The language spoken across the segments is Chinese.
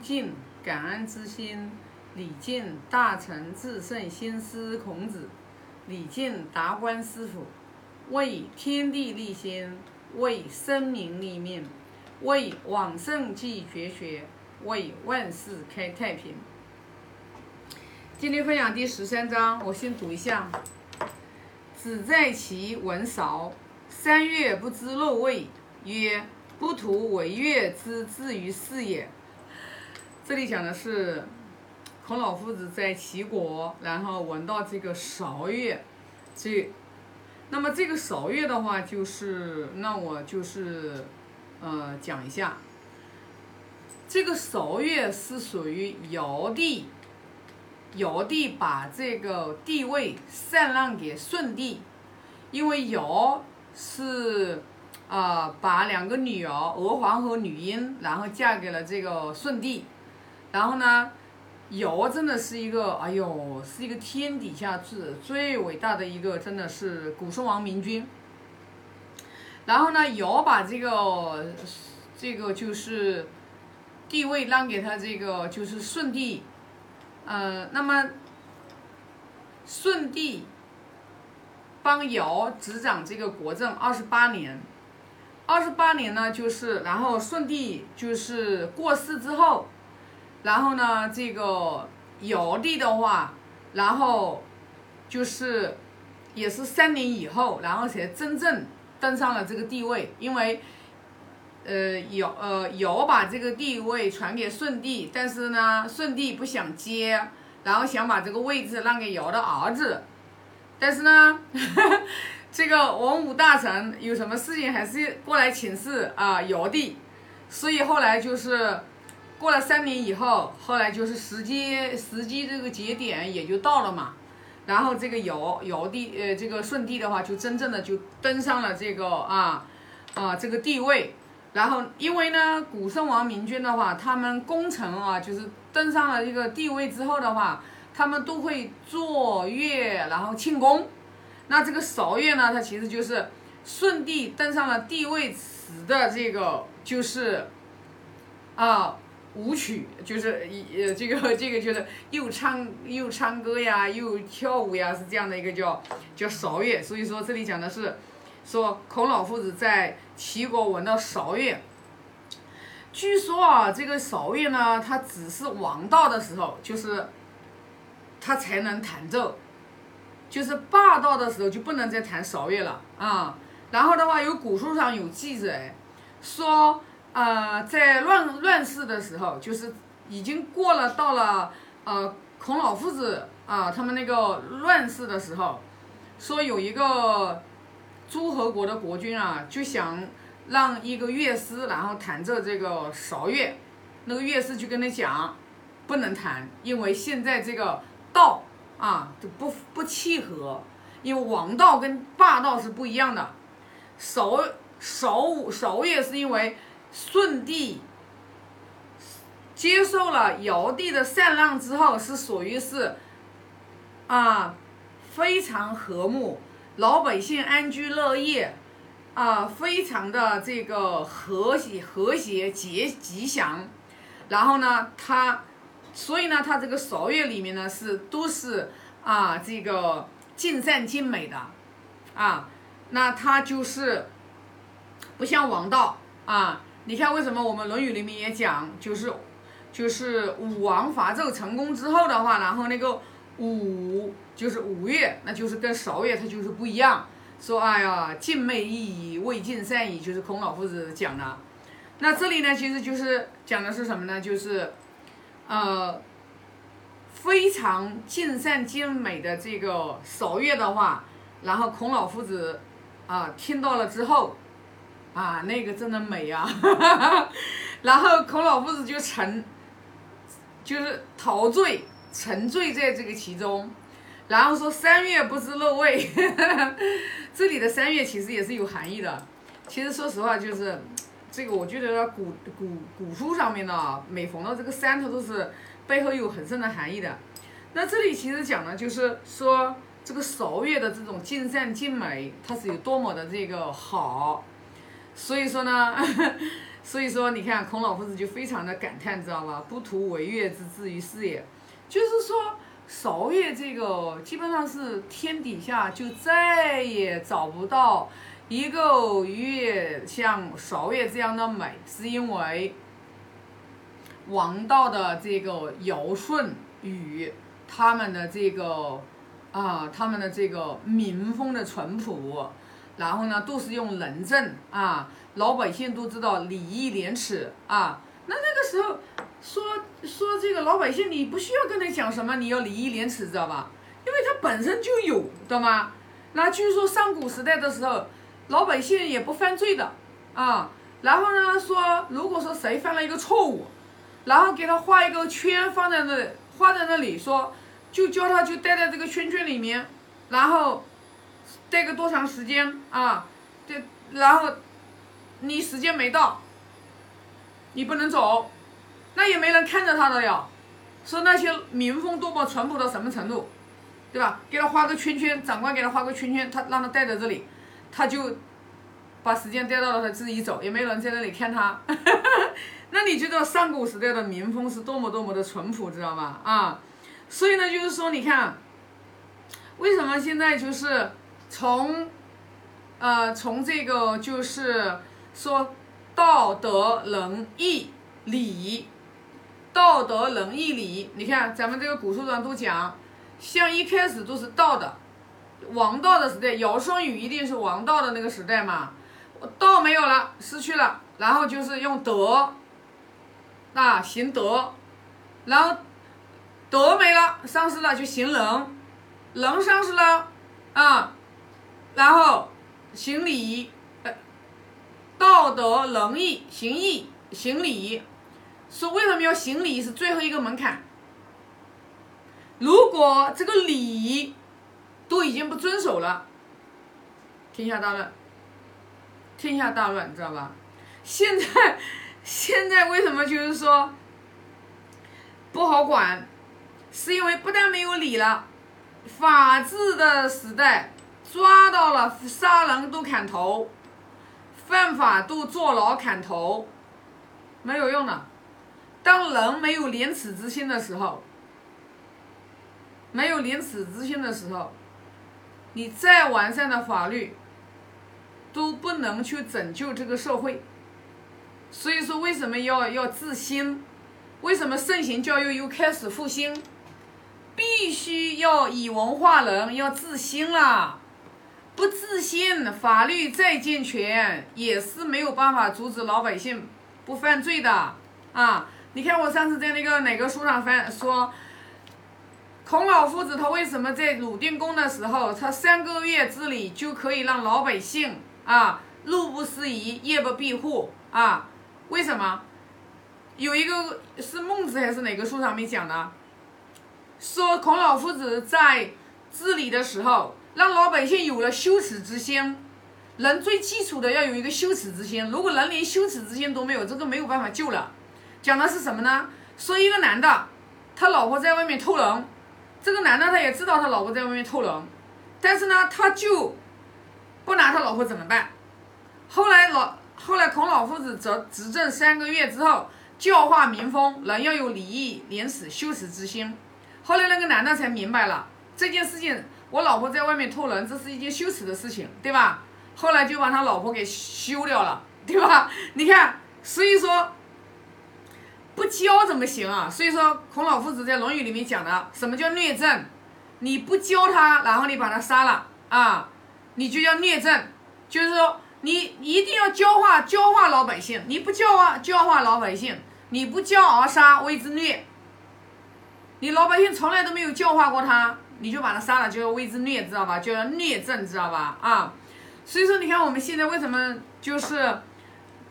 敬感恩之心，礼敬大成至圣先师孔子，礼敬达观师傅，为天地立心，为生民立命，为往圣继绝学，为万世开太平。今天分享第十三章，我先读一下：子在其文韶，三月不知肉味，曰：不图为乐之至于是也。这里讲的是孔老夫子在齐国，然后闻到这个韶乐，这，那么这个韶乐的话，就是那我就是呃讲一下，这个韶乐是属于尧帝，尧帝把这个地位禅让给舜帝，因为尧是啊把两个女儿娥皇和女英，然后嫁给了这个舜帝。然后呢，尧真的是一个，哎呦，是一个天底下最最伟大的一个，真的是古圣王明君。然后呢，尧把这个这个就是地位让给他这个就是舜帝，呃，那么舜帝帮尧执掌这个国政二十八年，二十八年呢，就是然后舜帝就是过世之后。然后呢，这个尧帝的话，然后就是也是三年以后，然后才真正登上了这个地位。因为，呃，尧呃尧把这个地位传给舜帝，但是呢，舜帝不想接，然后想把这个位置让给尧的儿子。但是呢，这个文武大臣有什么事情还是过来请示啊尧帝，所以后来就是。过了三年以后，后来就是时机时机这个节点也就到了嘛，然后这个尧尧帝呃这个舜帝的话就真正的就登上了这个啊啊这个地位，然后因为呢古圣王明君的话，他们功臣啊就是登上了这个地位之后的话，他们都会坐乐然后庆功，那这个韶乐呢，它其实就是舜帝登上了地位时的这个就是啊。舞曲就是一呃这个这个就是又唱又唱歌呀，又跳舞呀，是这样的一个叫叫韶乐。所以说这里讲的是说孔老夫子在齐国闻到韶乐。据说啊，这个韶乐呢，它只是王道的时候，就是他才能弹奏，就是霸道的时候就不能再弹韶乐了啊。然后的话，有古书上有记载说。呃，在乱乱世的时候，就是已经过了到了呃孔老夫子啊他们那个乱世的时候，说有一个诸侯国的国君啊，就想让一个乐师然后弹奏这个韶乐，那个乐师就跟他讲，不能弹，因为现在这个道啊就不不契合，因为王道跟霸道是不一样的，韶韶韶乐是因为。舜帝接受了尧帝的禅让之后，是属于是啊非常和睦，老百姓安居乐业啊，非常的这个和谐和谐吉吉祥。然后呢，他所以呢，他这个韶乐里面呢是都是啊这个尽善尽美的啊，那他就是不像王道啊。你看，为什么我们《论语》里面也讲，就是就是武王伐纣成功之后的话，然后那个武就是五乐，那就是跟韶乐它就是不一样。说哎呀，尽美意矣，未尽善矣，就是孔老夫子讲的。那这里呢，其实就是讲的是什么呢？就是呃非常尽善尽美的这个韶乐的话，然后孔老夫子啊听到了之后。啊，那个真的美呀！然后孔老夫子就沉，就是陶醉、沉醉在这个其中。然后说三月不知肉味，这里的三月其实也是有含义的。其实说实话，就是这个，我觉得古古古书上面的每逢到这个山，它都是背后有很深的含义的。那这里其实讲的就是说这个韶乐的这种尽善尽美，它是有多么的这个好。所以说呢，所以说，你看孔老夫子就非常的感叹，知道吧？不图为乐之至于是也，就是说韶乐这个基本上是天底下就再也找不到一个乐像韶乐这样的美，是因为王道的这个尧舜禹他们的这个啊，他们的这个民风的淳朴，然后呢都是用仁政啊。老百姓都知道礼义廉耻啊，那那个时候说说这个老百姓，你不需要跟他讲什么，你要礼义廉耻，知道吧？因为他本身就有，知道吗？那据说上古时代的时候，老百姓也不犯罪的啊。然后呢，说如果说谁犯了一个错误，然后给他画一个圈放在那，画在那里，说就叫他就待在这个圈圈里面，然后待个多长时间啊？对，然后。你时间没到，你不能走，那也没人看着他的呀。说那些民风多么淳朴到什么程度，对吧？给他画个圈圈，长官给他画个圈圈，他让他待在这里，他就把时间待到了，他自己走，也没人在那里看他。那你知道上古时代的民风是多么多么的淳朴，知道吗？啊，所以呢，就是说，你看，为什么现在就是从，呃，从这个就是。说道德仁义礼，道德仁义礼，你看咱们这个古书上都讲，像一开始都是道的，王道的时代，尧舜禹一定是王道的那个时代嘛，道没有了，失去了，然后就是用德，啊行德，然后德没了，丧失了就行仁，仁丧失了，行礼。呃道德仁义行义行礼，说为什么要行礼是最后一个门槛。如果这个礼都已经不遵守了，天下大乱，天下大乱，你知道吧？现在现在为什么就是说不好管？是因为不但没有礼了，法治的时代抓到了杀人都砍头。犯法都坐牢砍头，没有用的。当人没有廉耻之心的时候，没有廉耻之心的时候，你再完善的法律都不能去拯救这个社会。所以说，为什么要要自新？为什么圣贤教育又开始复兴？必须要以文化人，要自新了。不自信，法律再健全也是没有办法阻止老百姓不犯罪的啊！你看我上次在那个哪个书上翻说，孔老夫子他为什么在鲁定公的时候，他三个月之里就可以让老百姓啊，路不拾遗，夜不闭户啊？为什么？有一个是孟子还是哪个书上面讲的，说孔老夫子在治理的时候。让老百姓有了羞耻之心，人最基础的要有一个羞耻之心。如果人连羞耻之心都没有，这个没有办法救了。讲的是什么呢？说一个男的，他老婆在外面偷人，这个男的他也知道他老婆在外面偷人，但是呢，他就不拿他老婆怎么办？后来老后来孔老夫子执执政三个月之后，教化民风，人要有礼义廉耻羞耻之心。后来那个男的才明白了这件事情。我老婆在外面偷人，这是一件羞耻的事情，对吧？后来就把他老婆给休掉了，对吧？你看，所以说不教怎么行啊？所以说孔老夫子在《论语》里面讲的，什么叫虐政？你不教他，然后你把他杀了啊，你就叫虐政，就是说你一定要教化教化老百姓，你不教化教化老百姓，你不教而杀谓之虐。你老百姓从来都没有教化过他。你就把他杀了，就要为之虐，知道吧？就要虐政，知道吧？啊，所以说你看我们现在为什么就是，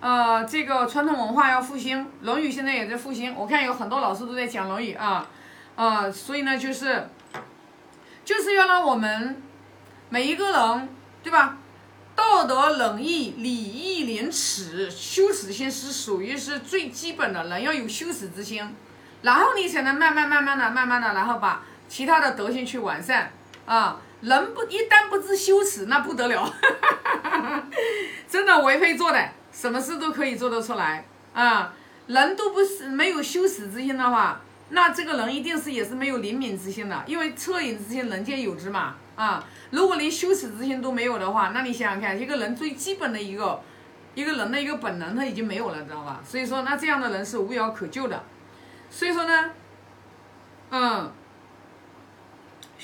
呃，这个传统文化要复兴，《论语》现在也在复兴。我看有很多老师都在讲《论语》啊，啊，所以呢，就是，就是要让我们每一个人，对吧？道德、仁义、礼义、廉耻、羞耻心是属于是最基本的，人要有羞耻之心，然后你才能慢慢、慢慢的、慢慢的，然后把。其他的德性去完善啊，人不一旦不知羞耻，那不得了，真的为非作歹。什么事都可以做得出来啊。人都不是没有羞耻之心的话，那这个人一定是也是没有灵敏之心的，因为恻隐之心人皆有之嘛啊。如果连羞耻之心都没有的话，那你想想看，一个人最基本的一个一个人的一个本能他已经没有了，知道吧？所以说，那这样的人是无药可救的。所以说呢，嗯，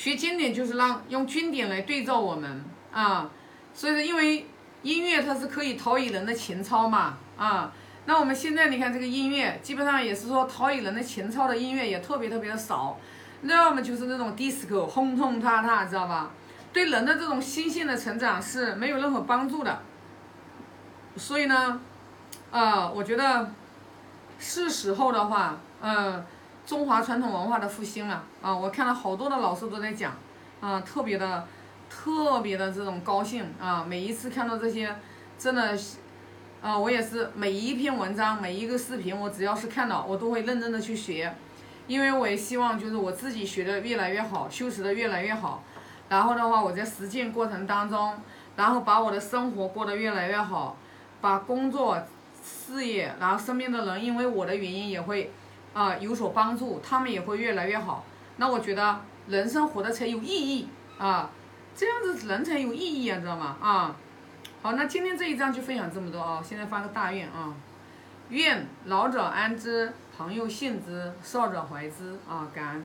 学经典就是让用经典来对照我们啊。所以说，因为音乐它是可以陶冶人的情操嘛啊。那我们现在你看这个音乐，基本上也是说陶冶人的情操的音乐也特别特别的少，要么就是那种 disco 轰轰塌塌，知道吧？对人的这种心性的成长是没有任何帮助的。所以呢，呃，我觉得是时候的话，嗯，中华传统文化的复兴了啊！我看了好多的老师都在讲，啊，特别的特别的这种高兴啊！每一次看到这些，真的。啊，我也是每一篇文章、每一个视频，我只要是看到，我都会认真的去学，因为我也希望就是我自己学的越来越好，修持的越来越好，然后的话我在实践过程当中，然后把我的生活过得越来越好，把工作、事业，然后身边的人因为我的原因也会啊有所帮助，他们也会越来越好。那我觉得人生活的才有意义啊，这样子人才有意义啊，知道吗？啊。好，那今天这一章就分享这么多啊！现在发个大愿啊，愿老者安之，朋友信之，少者怀之啊！感恩。